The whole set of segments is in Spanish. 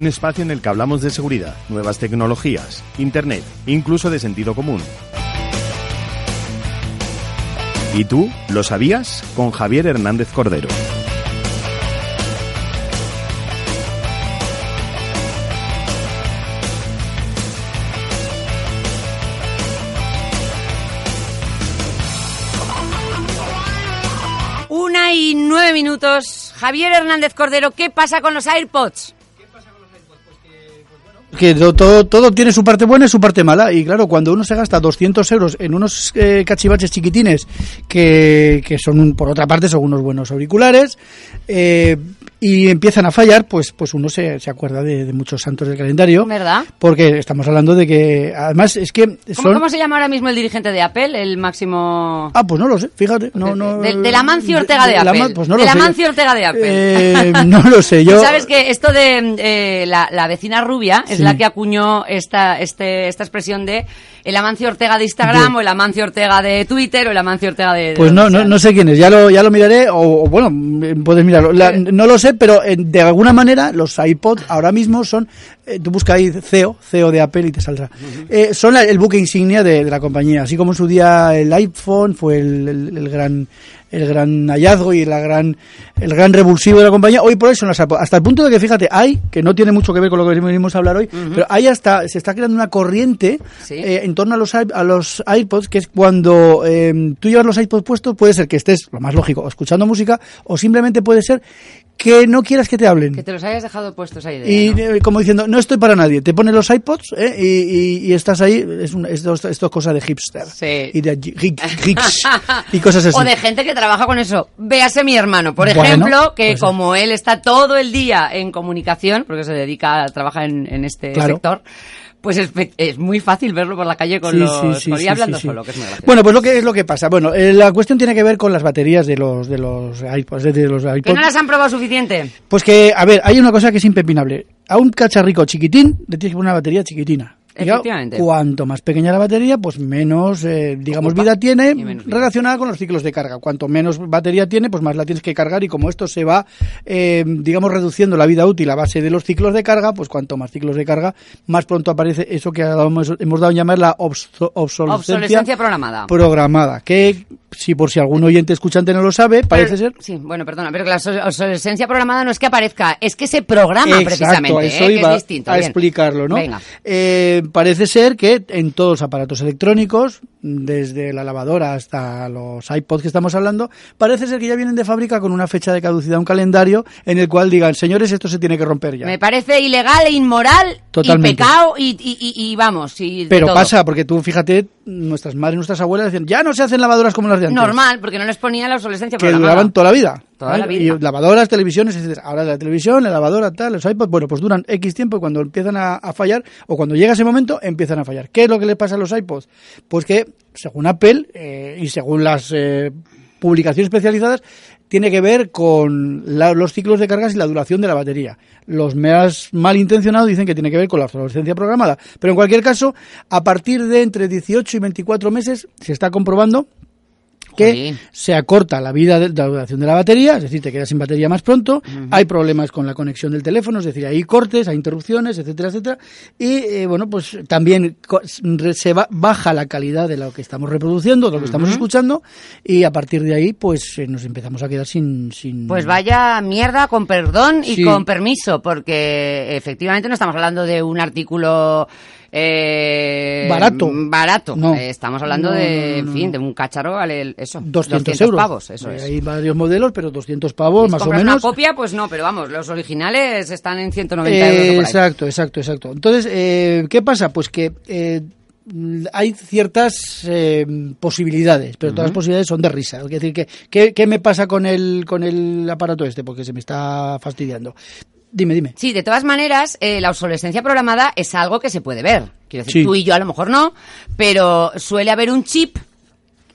Un espacio en el que hablamos de seguridad, nuevas tecnologías, Internet, incluso de sentido común. ¿Y tú lo sabías? Con Javier Hernández Cordero. Una y nueve minutos. Javier Hernández Cordero, ¿qué pasa con los AirPods? Que to- todo, todo tiene su parte buena y su parte mala. Y claro, cuando uno se gasta 200 euros en unos eh, cachivaches chiquitines, que, que son, un- por otra parte, son unos buenos auriculares, eh, y empiezan a fallar, pues, pues uno se, se acuerda de, de muchos santos del calendario. ¿Verdad? Porque estamos hablando de que, además, es que ¿Cómo, son... cómo se llama ahora mismo el dirigente de Apple? El máximo... Ah, pues no lo sé, fíjate. No, no, de, de la Mancio Ortega de, la Apple. Man- pues no de lo la sé. Mancio Ortega de Apple. Eh, no lo sé, yo... Sabes que esto de eh, la, la vecina rubia es Sí. la que acuñó esta, este, esta expresión de el Amancio Ortega de Instagram o el Amancio Ortega de Twitter o el Amancio Ortega de... Pues no, no, no sé quién es, ya lo, ya lo miraré, o, o bueno, puedes mirarlo. La- no lo sé, pero eh, de alguna manera los iPod ahora mismo son, eh, tú busca ahí CEO, CEO de Apple y te saldrá. Eh, son la- el buque insignia de, de la compañía, así como en su día el iPhone fue el, el- el gran el gran hallazgo y la gran el gran revulsivo de la compañía hoy por hoy son las iPod. hasta el punto de que fíjate hay que no tiene mucho que ver con lo que venimos a hablar hoy pero hay hasta se está creando una corriente Sí. eh, en torno a los, a los iPods, que es cuando eh, tú llevas los iPods puestos, puede ser que estés, lo más lógico, escuchando música, o simplemente puede ser que no quieras que te hablen. Que te los hayas dejado puestos ahí. de- Y ¿no? eh, como diciendo, no estoy para nadie, te pones los iPods eh, y, y- y estás ahí, es un- esto, esto es cosa de hipster. Sí. Y de geek- geeks y cosas así. O de gente que trabaja con eso. Véase mi hermano, por Bueno, ejemplo, que pues como él está todo el día en comunicación, porque se dedica a trabajar en, en este Claro. sector, pues es, es muy fácil verlo por la calle con Sí, los... sí, sí, y hablando solo, que es muy gracioso. Bueno, pues lo que es lo que pasa. Bueno, eh, la cuestión tiene que ver con las baterías de los de los iPods, de los ¿Que iPods. no las han probado suficiente? Pues que, a ver, hay una cosa que es impepinable. A un cacharrico chiquitín le tienes que poner una batería chiquitina. Claro, Efectivamente. cuanto más pequeña la batería, pues menos, eh, digamos, Ocupa. vida tiene vida. relacionada con los ciclos de carga. Cuanto menos batería tiene, pues más la tienes que cargar y como esto se va, eh, digamos, reduciendo la vida útil a base de los ciclos de carga, pues cuanto más ciclos de carga, más pronto aparece eso que hemos, hemos dado en llamar la obso- obsolescencia, Obsolescencia programada. programada. Que, si por si algún oyente escuchante no lo sabe, parece Pero- ser Sí, bueno, perdona, pero que la obs- obsolescencia programada no es que aparezca, es que se programa Exacto, precisamente, eso ¿eh? que iba es distinto. a bien. explicarlo, ¿no? Venga. Eh, parece ser que en todos los aparatos electrónicos, desde la lavadora hasta los iPods que estamos hablando, parece ser que ya vienen de fábrica con una fecha de caducidad, un calendario en el cual digan, señores, esto se tiene que romper ya. Me parece ilegal e inmoral Totalmente. y pecado y, y, y- y vamos. Y Pero todo. pasa, porque tú fíjate, nuestras madres, nuestras abuelas decían, ya no se hacen lavadoras como las de antes. Normal, porque no les ponía la obsolescencia que duraban toda la vida. Toda la ¿vale? vida. Y lavadoras, televisiones, etcétera. Ahora la televisión, la lavadora, tal, los iPods, bueno, pues duran X tiempo y cuando empiezan a, a fallar, o cuando llega ese momento, empiezan a fallar. ¿Qué es lo que le pasa a los iPods? Pues que, según Apple, eh, y según las eh, publicaciones especializadas, tiene que ver con la- los ciclos de cargas y la duración de la batería. Los más malintencionados dicen que tiene que ver con la obsolescencia programada. Pero en cualquier caso, a partir de entre 18 y 24 meses, se está comprobando que se acorta la vida de, de la duración de la batería, es decir, te quedas sin batería más pronto, hay problemas con la conexión del teléfono, es decir, hay cortes, hay interrupciones, etcétera, etcétera, y eh, bueno, pues también se ba- baja la calidad de lo que estamos reproduciendo, de lo que estamos escuchando, y a partir de ahí, pues eh, nos empezamos a quedar sin... sin Pues vaya mierda, con perdón y Sí. con permiso, porque efectivamente no estamos hablando de un artículo eh, Barato. Barato. No. Eh, estamos hablando No, de, no, en fin, de un cacharro, vale, eso, 200, euros. pavos, eso es. Hay varios modelos, pero 200 pavos, más o menos. una copia, pues no, pero vamos, los originales están en 190 euros. ahí. exacto, exacto, exacto. Entonces, eh, ¿qué pasa? Pues que eh, hay ciertas eh, posibilidades, pero todas las posibilidades son de risa. Es decir, que, ¿qué, qué me pasa con el, con el aparato este? Porque se me está fastidiando. Dime, dime. Sí, de todas maneras, eh, la obsolescencia programada es algo que se puede ver. Quiero decir, Sí. tú y yo a lo mejor no, pero suele haber un chip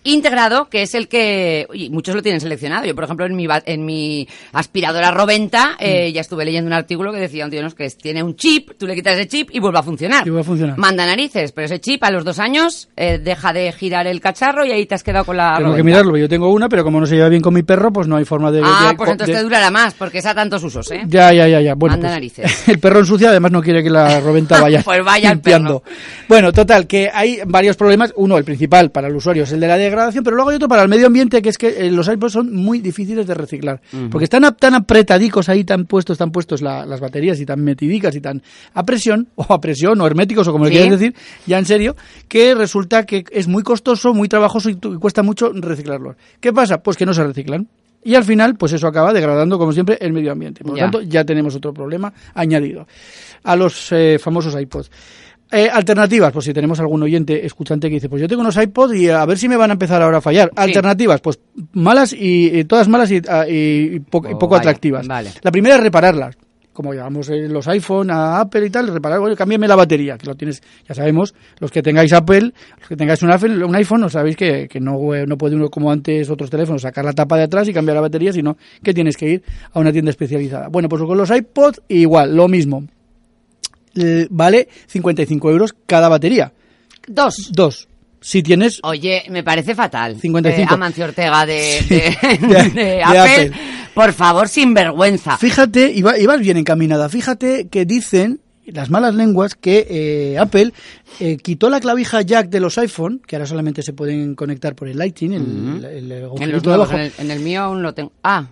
integrado, que es el que y muchos lo tienen seleccionado. Yo, por ejemplo, en mi, en mi aspiradora Roventa eh, Mm. ya estuve leyendo un artículo que decía un tío ¿no? que tiene un chip, tú le quitas ese chip y vuelve a funcionar. Y vuelve a funcionar. Manda narices, pero ese chip a los dos años eh, deja de girar el cacharro y ahí te has quedado con la Tengo que Roventa. mirarlo, yo tengo una, pero como no se lleva bien con mi perro, pues no hay forma de... Ah, de- pues entonces de- te durará más, porque es a tantos usos, ¿eh? Ya, ya, ya, ya. Bueno, Manda pues, narices. el perro ensucia, además no quiere que la roventa vaya, Pues vaya el limpiando. perro. Bueno, total, que hay varios problemas. Uno, el principal para el usuario es el de la degradación, pero luego hay otro para el medio ambiente, que es que eh, los iPods son muy difíciles de reciclar. Porque están a- tan apretadicos ahí, tan puestos, tan puestos la- las baterías y tan metidicas y tan a presión, o a presión, o herméticos, o como le quieras decir, ya en serio, que resulta que es muy costoso, muy trabajoso y, y cuesta mucho reciclarlos. ¿Qué pasa? Pues que no se reciclan. Y al final, pues eso acaba degradando, como siempre, el medio ambiente. Por lo tanto, ya tenemos otro problema añadido a los eh, famosos iPods. Eh, alternativas, pues si tenemos algún oyente escuchante que dice, pues yo tengo unos iPods y a ver si me van a empezar ahora a fallar. Alternativas, pues malas y, y todas malas y, ah, y- po- y Oh, poco vaya, atractivas. vale. La primera es repararlas. Como llevamos eh, los iPhone a Apple y tal, reparar, oye, cámbiame la batería, que lo tienes, ya sabemos, los que tengáis Apple, los que tengáis un, Apple, un iPhone, no sabéis que, que no, eh, no puede uno como antes otros teléfonos sacar la tapa de atrás y cambiar la batería, sino que tienes que ir a una tienda especializada. Bueno, pues con los iPods igual, lo mismo. Eh, vale 55 euros cada batería. Dos. Dos. Si tienes Oye, me parece fatal. 55. Eh, Amancio Ortega de, Sí. de- De- de de Apple. Apple. Por favor, sin vergüenza. Fíjate, y, va- y vas bien encaminada. Fíjate que dicen las malas lenguas que eh, Apple eh, quitó la clavija jack de los iPhone, que ahora solamente se pueden conectar por el Lighting, el, el- el En los nuevos, en el, en el mío aún lo tengo. Ah.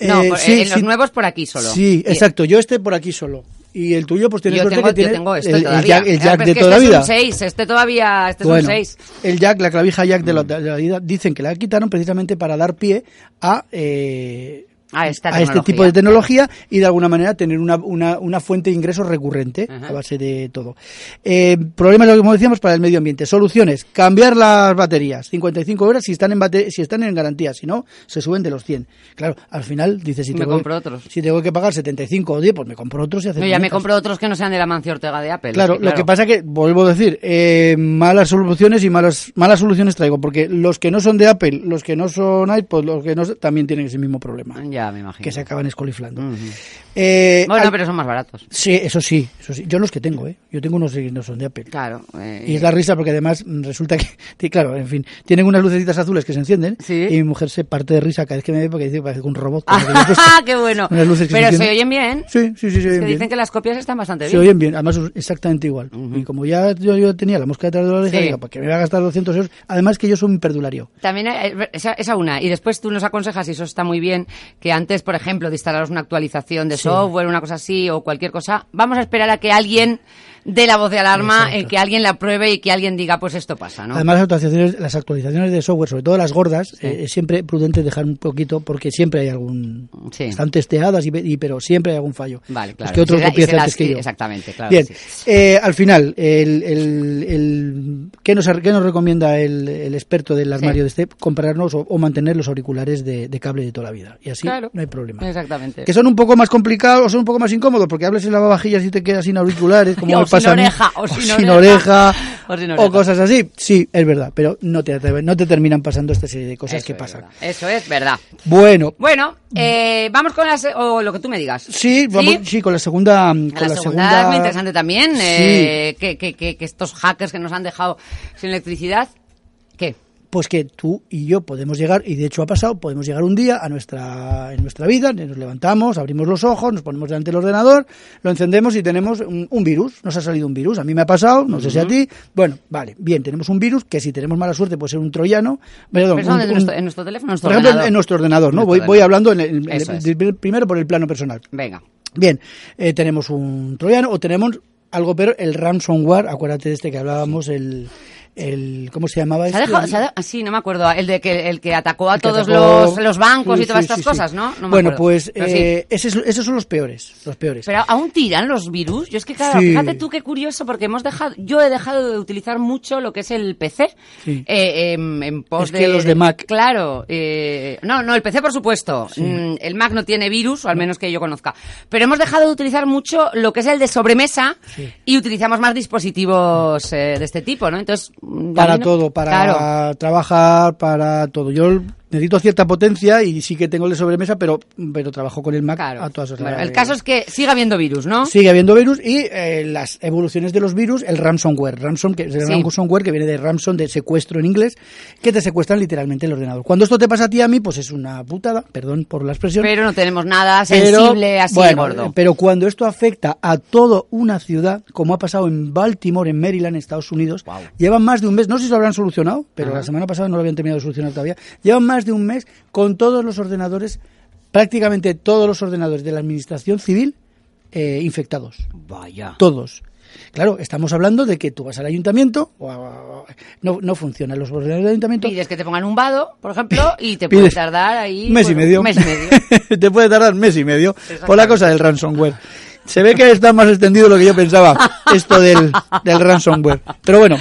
No, Eh, por- sí, en los sí. nuevos por aquí solo. Sí, exacto. Yo este por aquí solo. Y el tuyo, pues tienes Yo suerte tengo, que tiene yo tengo este el, jack, el jack pero de toda la este vida. Es un 6, este todavía, este bueno, es un 6. el jack, la clavija jack de la, de la vida, dicen que la quitaron precisamente para dar pie a, eh, A esta a este tipo de tecnología y de alguna manera tener una, una, una fuente de ingresos recurrente Ajá. a base de todo. Eh, problemas, como decíamos, para el medio ambiente. Soluciones. Cambiar las baterías. 55 horas si están en bate- si están en garantía. Si no, se suben de los 100. Claro, al final dices, si Me tengo, compro otros. si tengo que pagar 75 o 10, pues me compro otros y hace No, ya me compro otros que no sean de la Mancio Ortega de Apple. Claro, es que, lo que pasa que, vuelvo a decir, eh, malas soluciones y malas, malas soluciones traigo, porque los que no son de Apple, los que no son iPod, los que no también tienen ese mismo problema, Ya, me imagino. que se acaban escoliflando. Eh, Bueno, pero son más baratos. Sí, eso sí, eso sí. Yo los que tengo, ¿eh? Yo tengo unos que no son de Apple. Claro. eh, Y es la risa porque además mm, resulta que, claro, en fin, tienen unas lucecitas azules que se encienden Sí. y mi mujer se parte de risa cada vez que me ve porque dice que parece un robot. ¡Ah, qué bueno! Pero se se oyen bien. Sí, sí, sí, se oyen bien. dicen que las copias están bastante Se bien. oyen bien, además exactamente igual. Y como ya yo, yo tenía la mosca detrás de la oreja, Sí. digo, ¿para qué me va a gastar 200 euros? Además que yo soy un perdulario. También eh, esa, esa una. Y después tú nos aconsejas, y eso está muy bien, que antes, por ejemplo, de instalaros una actualización de software, una cosa así, o cualquier cosa, vamos a esperar a que alguien dé la voz de alarma, Exacto. eh, que alguien la pruebe y que alguien diga, pues esto pasa, ¿no? Además, las actualizaciones, las actualizaciones de software, sobre todo las gordas, eh, es siempre prudente dejar un poquito porque siempre hay algún... Sí. Están testeadas, y, y- pero siempre hay algún fallo. Vale, claro. que otro las- antes que yo. Exactamente, claro. Bien, sí. eh, al final, el, el, el- ¿qué, nos, qué nos recomienda el, el experto del armario de este? Comprarnos o, o mantener los auriculares de, de cable de toda la vida. Y así Claro. no hay problema. Exactamente. Que son un poco más complicados o son un poco más incómodos porque hables en lavavajillas y te quedas sin auriculares, como O pasa a mí, oreja, o sin sin oreja, oreja, o sin o oreja. cosas así. Sí, es verdad, pero no te, no te terminan pasando esta serie de cosas Eso que es pasan. verdad. Eso es verdad. Bueno, Bueno, eh, vamos con las, o lo que tú me digas. sí, vamos, sí, con la segunda, con La, la segunda, es muy interesante también, Sí. eh, que, que, que, que estos hackers que nos han dejado sin electricidad. Pues que tú y yo podemos llegar, y de hecho ha pasado, podemos llegar un día a nuestra, en nuestra vida, nos levantamos, abrimos los ojos, nos ponemos delante del ordenador, lo encendemos y tenemos un, un virus, nos ha salido un virus, a mí me ha pasado, no sé si a ti, bueno, vale, bien, tenemos un virus que si tenemos mala suerte puede ser un troyano, perdón, Pero un- en, un- nuestro, en nuestro teléfono, en nuestro por ejemplo, en, ordenador. en nuestro ordenador, ¿no? Nuestro Voy, voy hablando en el- primero por el plano personal. Venga. Bien, eh, tenemos un troyano o tenemos algo peor, el ransomware, acuérdate de este que hablábamos, el, el ¿cómo se llamaba este? dejado, de- ah, sí, no me acuerdo, el de que el que atacó a El todos atacó- los, los bancos Sí, y todas sí, estas sí, cosas, ¿no? No me bueno, acuerdo. pues eh, ese es- esos son los peores, los peores. Pero aún tiran los virus. Yo es que, claro, fíjate tú qué curioso, porque hemos dejado, yo he dejado de utilizar mucho lo que es el PC. Sí. eh, en, pos Es que los de Mac. Claro. eh, no, no, el PC por supuesto. Mm, el Mac no tiene virus, o al menos que yo conozca. Pero hemos dejado de utilizar mucho lo que es el de sobremesa y utilizamos más dispositivos eh, de este tipo, ¿no? Entonces, Para mí todo, para Claro. trabajar, para todo. Yo necesito cierta potencia y sí que tengo el de sobremesa, pero, pero trabajo con el Mac Claro. a todas horas. Bueno, el caso es que sigue habiendo virus, ¿no? Sigue habiendo virus y eh, las evoluciones de los virus, el ransomware. Ransom, que es el Sí. ransomware que viene de ransom, de secuestro en inglés, que te secuestran literalmente el ordenador. Cuando esto te pasa a ti y a mí, pues es una putada, perdón por la expresión. Pero no tenemos nada Pero, sensible así bueno, gordo. Pero cuando esto afecta a toda una ciudad, como ha pasado en Baltimore, en Maryland, Estados Unidos, llevan más de un mes, no sé si lo habrán solucionado, pero la semana pasada no lo habían terminado de solucionar todavía, llevan más de un mes con todos los ordenadores, prácticamente todos los ordenadores de la administración civil eh, infectados. Vaya. Todos. Claro, estamos hablando de que tú vas al ayuntamiento, no, no funcionan los ordenadores del ayuntamiento, Pides que te pongan un vado, por ejemplo, y te puede tardar ahí... mes y medio. un mes y medio. Te puede tardar mes y medio por la cosa del ransomware. Se ve que está más extendido de lo que yo pensaba, esto del, del ransomware. Pero bueno,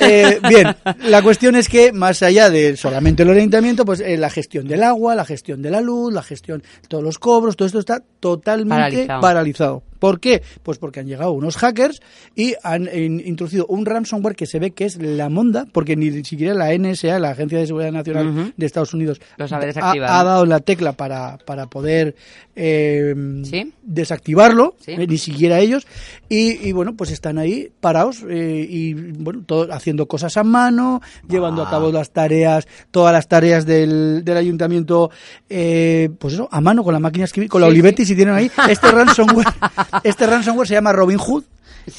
eh, bien, la cuestión es que más allá de solamente el orientamiento, pues eh, la gestión del agua, la gestión de la luz, la gestión, todos los cobros, todo esto está totalmente Paralizado. paralizado. ¿Por qué? Pues porque han llegado unos hackers y han in- introducido un ransomware que se ve que es la monda, porque ni siquiera la NSA, la Agencia de Seguridad Nacional de Estados Unidos, ha, dado la tecla para, para poder eh, Sí. desactivarlo, Sí. eh, ni siquiera ellos, y, y, bueno, pues están ahí parados eh, y bueno, todo, haciendo cosas a mano, llevando Ah. a cabo las tareas, todas las tareas del, del ayuntamiento, eh, pues eso, a mano con la máquina escribir, con la Olivetti si tienen ahí. Este ransomware, este ransomware se llama Robin Hood.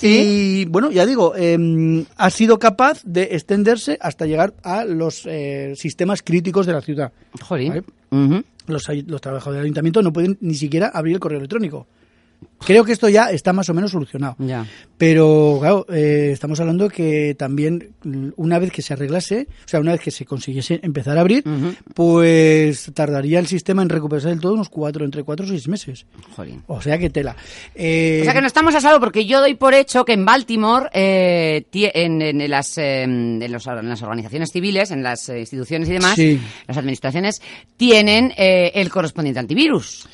Y bueno, ya digo, eh, ha sido capaz de extenderse hasta llegar a los eh, sistemas críticos de la ciudad. Jolín. ¿Vale? Ujú. Los, ay- los trabajadores del ayuntamiento no pueden ni siquiera abrir el correo electrónico. Creo que esto ya está más o menos solucionado. Ya. Pero, claro, eh, estamos hablando que también mm, una vez que se arreglase, o sea, una vez que se consiguiese empezar a abrir, pues tardaría el sistema en recuperarse del todo unos cuatro, entre cuatro y seis meses. Jolín. O sea que tela. Eh, O sea que no estamos a salvo porque yo doy por hecho que en Baltimore, eh, en, en las, eh, en, los- en las organizaciones civiles, en las eh, instituciones y demás, Sí. las administraciones, tienen eh, el correspondiente antivirus.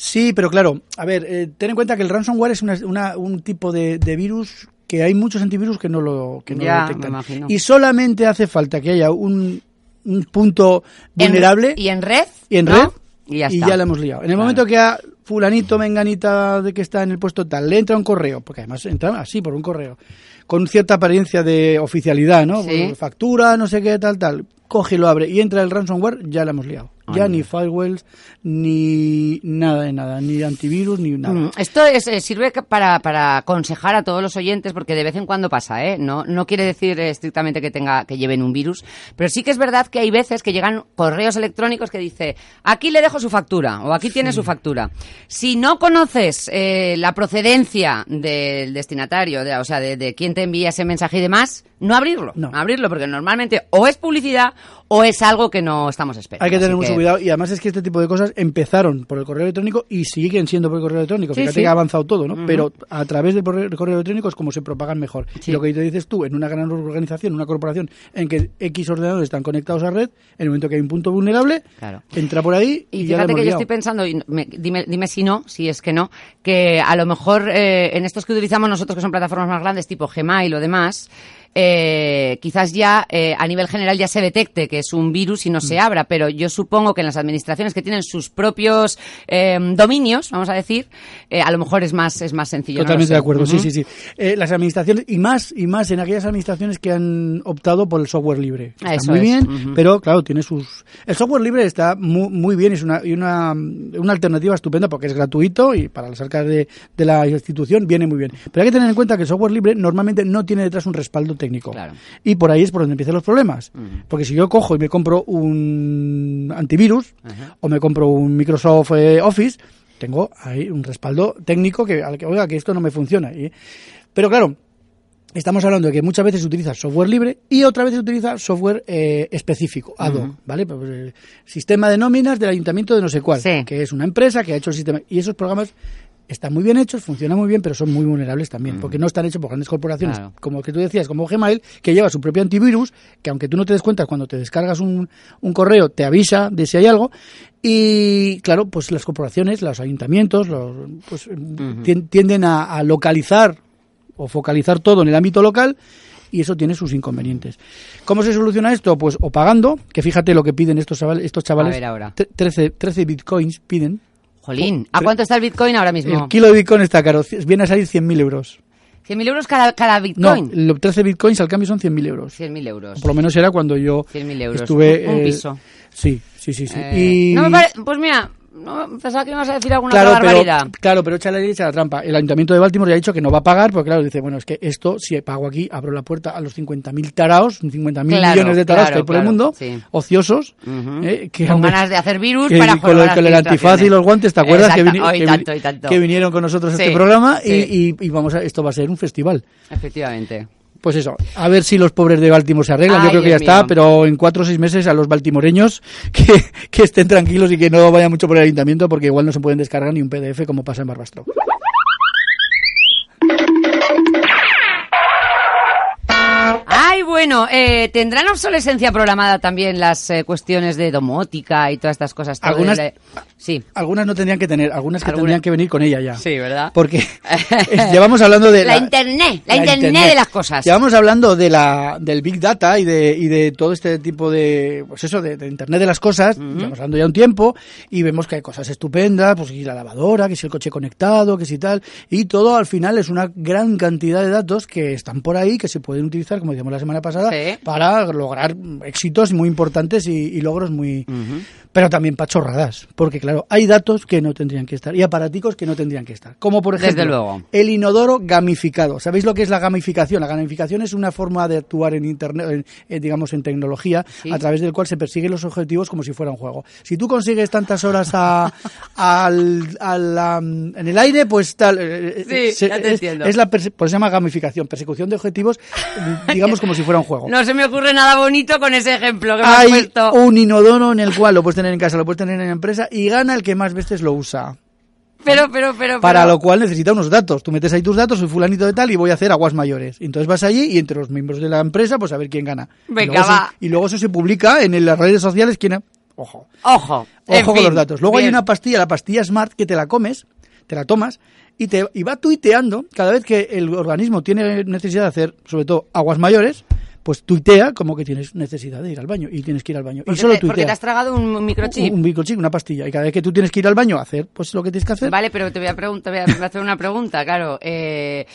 Sí, pero claro, a ver, eh, ten en cuenta que el ransomware es una- una- un tipo de, de virus que hay muchos antivirus que no lo, que no Ya, lo detectan. me imagino. Y solamente hace falta que haya un, un punto En- vulnerable y en red. y en ¿no? red Y ya está. la hemos liado. En el Claro. momento que a fulanito, menganita de que está en el puesto tal, le entra un correo, porque además entra así por un correo, con cierta apariencia de oficialidad, ¿no? Sí. Factura, no sé qué, tal, tal. Coge y lo abre y entra el ransomware, ya la hemos liado. Ya Anda. ni firewalls, ni nada de nada, ni antivirus, ni nada. Mm, Esto es, eh, sirve para, para aconsejar a todos los oyentes, porque de vez en cuando pasa, ¿eh? No, no quiere decir estrictamente que tenga que lleven un virus, pero sí que es verdad que hay veces que llegan correos electrónicos que dice aquí le dejo su factura o aquí tiene su factura. Si no conoces eh, la procedencia del destinatario, de- o sea, de, de quién te envía ese mensaje y demás, no abrirlo, No. abrirlo, porque normalmente o es publicidad o es algo que no estamos esperando. Hay que tener mucho cuidado y además es que este tipo de cosas empezaron por el correo electrónico y siguen siendo por el correo electrónico. Sí, Fíjate sí. que ha avanzado todo, ¿no? Pero a través del correo, electrónico es como se propagan mejor. Sí. Y lo que te dices tú, en una gran organización, una corporación en que X ordenadores están conectados a red, en el momento que hay un punto vulnerable, Claro. entra por ahí y, Y fíjate que yo liado. estoy pensando, y me- dime, dime si no, si es que no, que a lo mejor eh, en estos que utilizamos nosotros, que son plataformas más grandes, tipo Gmail o demás, eh, quizás ya eh, a nivel general ya se detecte que es un virus y no Mm. se abra, pero yo supongo que en las administraciones que tienen sus propios eh, dominios, vamos a decir, eh, a lo mejor es más es más sencillo. Totalmente de acuerdo, sí, sí, sí. Eh, las administraciones, y más, y más en aquellas administraciones que han optado por el software libre. Está Eso muy es, bien, ujú. pero claro, tiene sus... El software libre está muy, muy bien, es una, y una, una alternativa estupenda porque es gratuito y para las arcas de, de la institución viene muy bien. Pero hay que tener en cuenta que el software libre normalmente no tiene detrás un respaldo técnico. Claro. Y por ahí es por donde empiezan los problemas. Porque si yo cojo y me compro un antivirus o me compro un Microsoft eh, Office, tengo ahí un respaldo técnico que, al que oiga, que esto no me funciona. Y- pero claro, estamos hablando de que muchas veces se utiliza software libre y otras veces se utiliza software eh, específico, ad hoc, ¿vale? Pues, el sistema de nóminas del ayuntamiento de no sé cuál, Sí. que es una empresa que ha hecho el sistema. Y esos programas están muy bien hechos, funcionan muy bien, pero son muy vulnerables también, porque no están hechos por grandes corporaciones, Claro. como que tú decías, como Gmail, que lleva su propio antivirus, que aunque tú no te des cuenta cuando te descargas un, un correo, te avisa de si hay algo. Y claro, pues las corporaciones, los ayuntamientos, los, pues, tien- tienden a, a localizar o focalizar todo en el ámbito local y eso tiene sus inconvenientes. ¿Cómo se soluciona esto? Pues o pagando, que fíjate lo que piden estos chavales, estos chavales ver ahora. tre- 13, 13 bitcoins piden. Jolín, ¿a cuánto está el Bitcoin ahora mismo? El kilo de bitcoin está caro, viene a salir 100.000 euros. ¿100.000 euros cada, cada No, Bitcoin? los 13 bitcoins al cambio son 100.000 euros. 100.000 euros. Por lo menos era cuando yo 100.000 euros. estuve... Un eh, piso. Sí, sí, sí. sí. Eh, y... no me pare- Pues mira, no, pensaba que ibas a decir alguna Claro pero, barbaridad. claro, pero echa la la trampa. El Ayuntamiento de Baltimore ya ha dicho que no va a pagar, porque claro, dice, bueno, es que esto, si pago aquí, abro la puerta a los 50.000 taraos, 50.000 Claro, millones de taraos claro, que hay por el mundo, sí. ociosos, eh, que Con ganas de hacer virus que- para con, las con el antifaz y los guantes, ¿te acuerdas? Que, Exacto. vini- y que tanto, vini- y tanto. que vinieron con nosotros a este programa y- y vamos a, esto va a ser un festival. Efectivamente. Pues eso, a ver si los pobres de Baltimore se arreglan. Yo creo que ya está, pero en cuatro o seis meses a los baltimoreños que, que estén tranquilos y que no vayan mucho por el ayuntamiento porque igual no se pueden descargar ni un PDF como pasa en Barbastro. Ay, bueno, eh, ¿tendrán obsolescencia programada también las eh, cuestiones de domótica y todas estas cosas? Todo Algunas- el- Sí. Algunas no tendrían que tener, algunas que Algunas- tendrían que venir con ella ya. Sí, ¿verdad? Porque llevamos hablando de La internet, la internet de las cosas. Llevamos hablando de la del big data y de y de todo este tipo de pues eso de, de internet de las cosas. Llevamos hablando ya un tiempo y vemos que hay cosas estupendas, pues que la lavadora, que si el coche conectado, que si tal y todo al final es una gran cantidad de datos que están por ahí que se pueden utilizar como decíamos la semana pasada Sí. para lograr éxitos muy importantes y, y logros muy pero también pachorradas, porque claro, hay datos que no tendrían que estar y aparaticos que no tendrían que estar. Como por Desde ejemplo, luego. el inodoro gamificado. ¿Sabéis lo que es la gamificación? La gamificación es una forma de actuar en internet, en- en, digamos en tecnología, Sí. a través del cual se persiguen los objetivos como si fuera un juego. Si tú consigues tantas horas a- al, al, am, en el aire, pues tal. eh, eh, Sí, ya te es, entiendo. es la pues se llama gamificación, persecución de objetivos, digamos como si fuera un juego. No se me ocurre nada bonito con ese ejemplo que me has Hay puesto. un inodoro en el cual lo puedes tener en casa, lo puedes tener en la empresa y gana el que más veces lo usa. Pero, pero, pero. Para pero- lo cual necesita unos datos. Tú metes ahí tus datos, soy fulanito de tal y voy a hacer aguas mayores. Y Entonces vas allí y entre los miembros de la empresa, pues a ver quién gana. y, Venga, luego va. Se, y luego eso se publica en las redes sociales. Quién ha- Ojo. Ojo. en Ojo con fin, los datos. Luego hay una pastilla, la pastilla Smart, que te la comes, te la tomas y te y va tuiteando cada vez que el organismo tiene necesidad de hacer, sobre todo, aguas mayores, pues tuitea como que tienes necesidad de ir al baño y tienes que ir al baño. Porque y solo te, porque tuitea. te has tragado un microchip. un, un microchip, una pastilla. Y cada vez que tú tienes que ir al baño a hacer pues lo que tienes que hacer, Vale, pero te voy a preguntar, voy a- voy a hacer una pregunta, claro. Eh,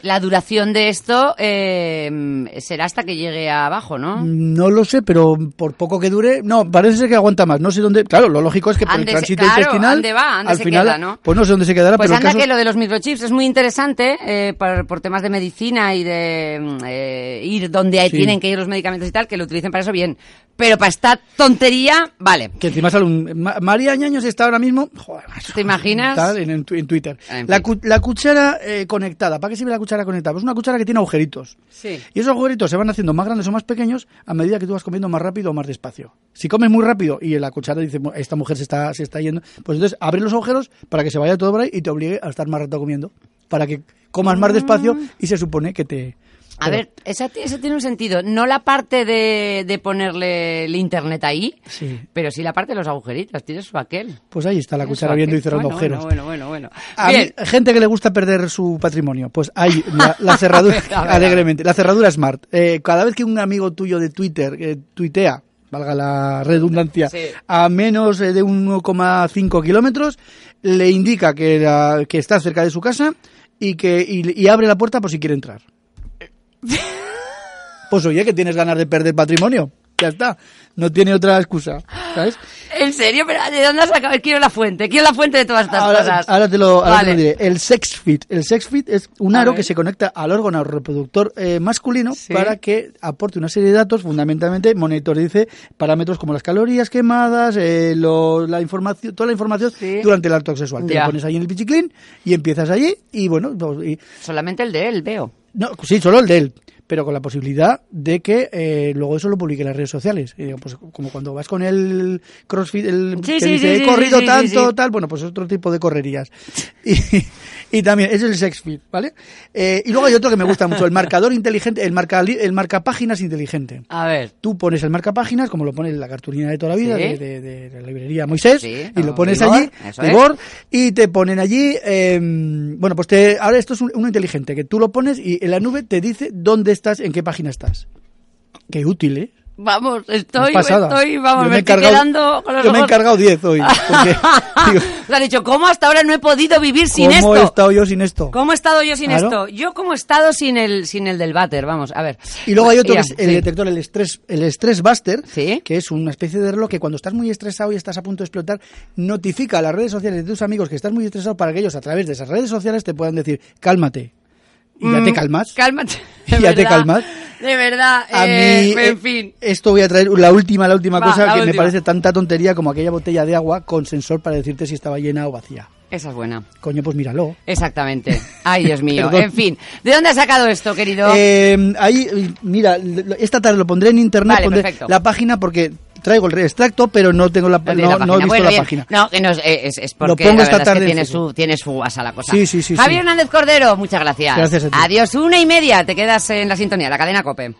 la duración de esto eh, será hasta que llegue abajo, ¿no? No lo sé, pero por poco que dure, no, parece ser que aguanta más. No sé dónde. Claro, lo lógico es que por el tránsito claro, intestinal. ande va, ande al se final, queda, ¿no? pues no sé dónde se quedará, Pues pero el anda caso que lo de los microchips es muy interesante eh, por, por temas de medicina y de mm, eh, ir donde hay- Sí. Tienen que ir los medicamentos y tal, que lo utilicen para eso bien. Pero para esta tontería, vale. que encima sale un. Ma- María Ñaños está ahora mismo. Joder, macho, ¿Te imaginas? tal, en, Twitter. En La, cu- la cuchara eh, conectada. ¿Para qué sirve la cuchara conectada? Pues una cuchara que tiene agujeritos. Sí. Y esos agujeritos se van haciendo más grandes o más pequeños a medida que tú vas comiendo más rápido o más despacio. Si comes muy rápido y la cuchara dice, "Mu- esta mujer se está, se está yendo, pues entonces abre los agujeros para que se vaya todo por ahí y te obligue a estar más rato comiendo. Para que comas más despacio y se supone que te... A ver, esa, tiene un sentido. No la parte de, de ponerle el internet ahí, Sí. pero sí la parte de los agujeritos. Tiene su aquel. Pues ahí está la cuchara viendo y cerrando Bueno, agujeros. Bueno, bueno, bueno. A mí, Bien. gente que le gusta perder su patrimonio, pues hay la, la cerradura, A ver, a ver, a ver. alegremente, la cerradura Smart. Eh, cada vez que un amigo tuyo de Twitter eh, tuitea, valga la redundancia, Sí. a menos eh, de 1,5 kilómetros, le indica que, la- que está cerca de su casa y que y, y abre la puerta por si quiere entrar. Pues oye, que tienes ganas de perder patrimonio. Ya está. No tiene otra excusa. ¿Sabes? ¿En serio? ¿Pero ¿De dónde has sacado? Quiero la fuente. Quiero la fuente de todas estas ahora, cosas. ahora te lo, ahora te Vale. lo diré. El sex fit. El sex fit es un aro que se conecta al órgano reproductor eh, masculino Sí. para que aporte una serie de datos, fundamentalmente monitorice parámetros como las calorías quemadas, eh, lo- la información, toda la información Sí. durante el acto sexual. Te Ya. lo pones ahí en el pichiclín y empiezas allí y bueno, pues, y- Solamente el de él, veo. no, sí, solo el de él, pero con la posibilidad de que eh, luego eso lo publique en las redes sociales. Pues como cuando vas con el CrossFit, el Sí, que sí, dice, sí, he corrido tanto, tal, bueno, pues es otro tipo de correrías. Y, y también es el sex fit, ¿vale? Eh, y luego hay otro que me gusta mucho, el marcador inteligente, el marca, el marca páginas inteligente. A ver. Tú pones el marca páginas, como lo pone en la cartulina de toda la vida, de, de- de la librería Moisés, y lo o pones Vigor, allí, Vigor, y te ponen allí, eh, bueno, pues te, ahora esto es un- uno inteligente, que tú lo pones y en la nube te dice dónde, estás, en qué página estás. Qué útil, ¿eh? Vamos, Es estoy, estoy, vamos, Yo me, estoy encargado- quedando con los Yo me he encargado 10 hoy. Porque, digo, han dicho, ¿cómo hasta ahora no he podido vivir sin ¿Cómo esto? he estado yo sin esto? ¿Cómo he estado yo sin Claro. esto? Yo cómo he estado sin el, sin el del váter, vamos, a ver. Y luego hay otro Ya, que es el sí. detector, el Stress, el stress Buster, Sí. que es una especie de reloj que cuando estás muy estresado y estás a punto de explotar, notifica a las redes sociales de tus amigos que estás muy estresado para que ellos a través de esas redes sociales te puedan decir, cálmate. Y ya te Mm, calmas. Cálmate. Y ya te calmas. De verdad. A eh, mí, eh, en fin. esto voy a traer la última, la última Va, cosa la que me parece tanta tontería como aquella botella de agua con sensor para decirte si estaba llena o vacía. Esa es buena. Coño, pues míralo. Exactamente. Ay, Dios mío. En fin. ¿De dónde has sacado esto, querido? Eh, ahí, mira, esta tarde lo pondré en internet, Vale, pondré perfecto. la página porque traigo el extracto, pero no tengo la, no, la no página. he visto Bueno, la bien. página. No, que no es, es, es porque pongo la esta es tarde que en tiene su, tiene su guasa la cosa. Sí, sí, sí, Javier sí. Hernández Cordero, muchas gracias. Gracias a ti. Adiós, una y media. Te quedas en la sintonía, la cadena COPE.